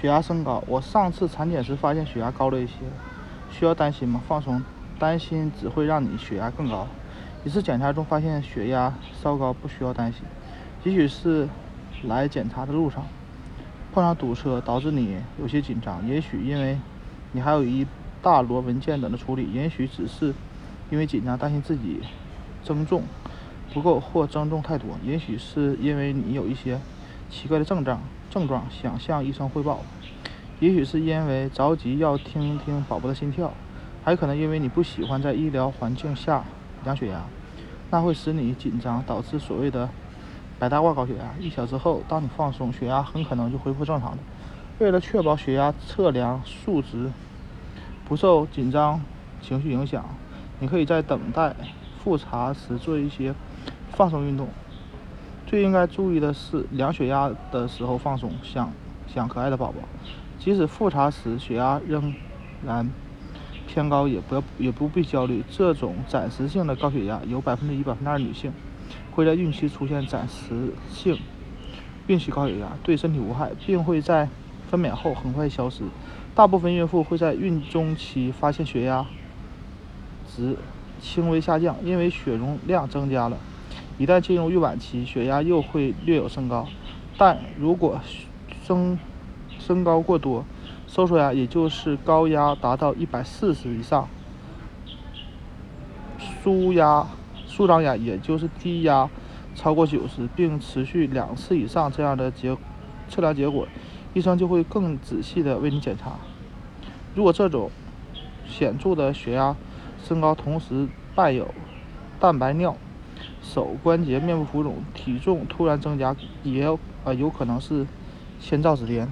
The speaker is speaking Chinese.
血压升高，我上次产检时发现血压高了一些，需要担心吗？放松，担心只会让你血压更高。一次检查中发现血压稍高，不需要担心。也许是来检查的路上碰上堵车，导致你有些紧张；也许因为你还有一大摞文件等着处理；也许只是因为紧张，担心自己增重不够或增重太多；也许是因为你有一些奇怪的症状。症状想向医生汇报，也许是因为着急要听听宝宝的心跳，还可能因为你不喜欢在医疗环境下量血压，那会使你紧张，导致所谓的白大褂高血压。一小时后，当你放松，血压很可能就恢复正常的。为了确保血压测量数值不受紧张情绪影响，你可以在等待复查时做一些放松运动。最应该注意的是，量血压的时候放松，想想可爱的宝宝。即使复查时血压仍然偏高，也不要也不必焦虑。这种暂时性的高血压，有百分之一、百分之二女性会在孕期出现暂时性孕期高血压，对身体无害，并会在分娩后很快消失。大部分孕妇会在孕中期发现血压值轻微下降，因为血容量增加了。一旦进入孕晚期，血压又会略有升高，但如果升升高过多，收缩压也就是高压达到一百四十以上，舒压舒张压也就是低压超过九十，并持续两次以上这样的结测量结果，医生就会更仔细的为你检查。如果这种显著的血压升高同时伴有蛋白尿。手关节面部浮肿，体重突然增加，也呃有可能是先兆之巅。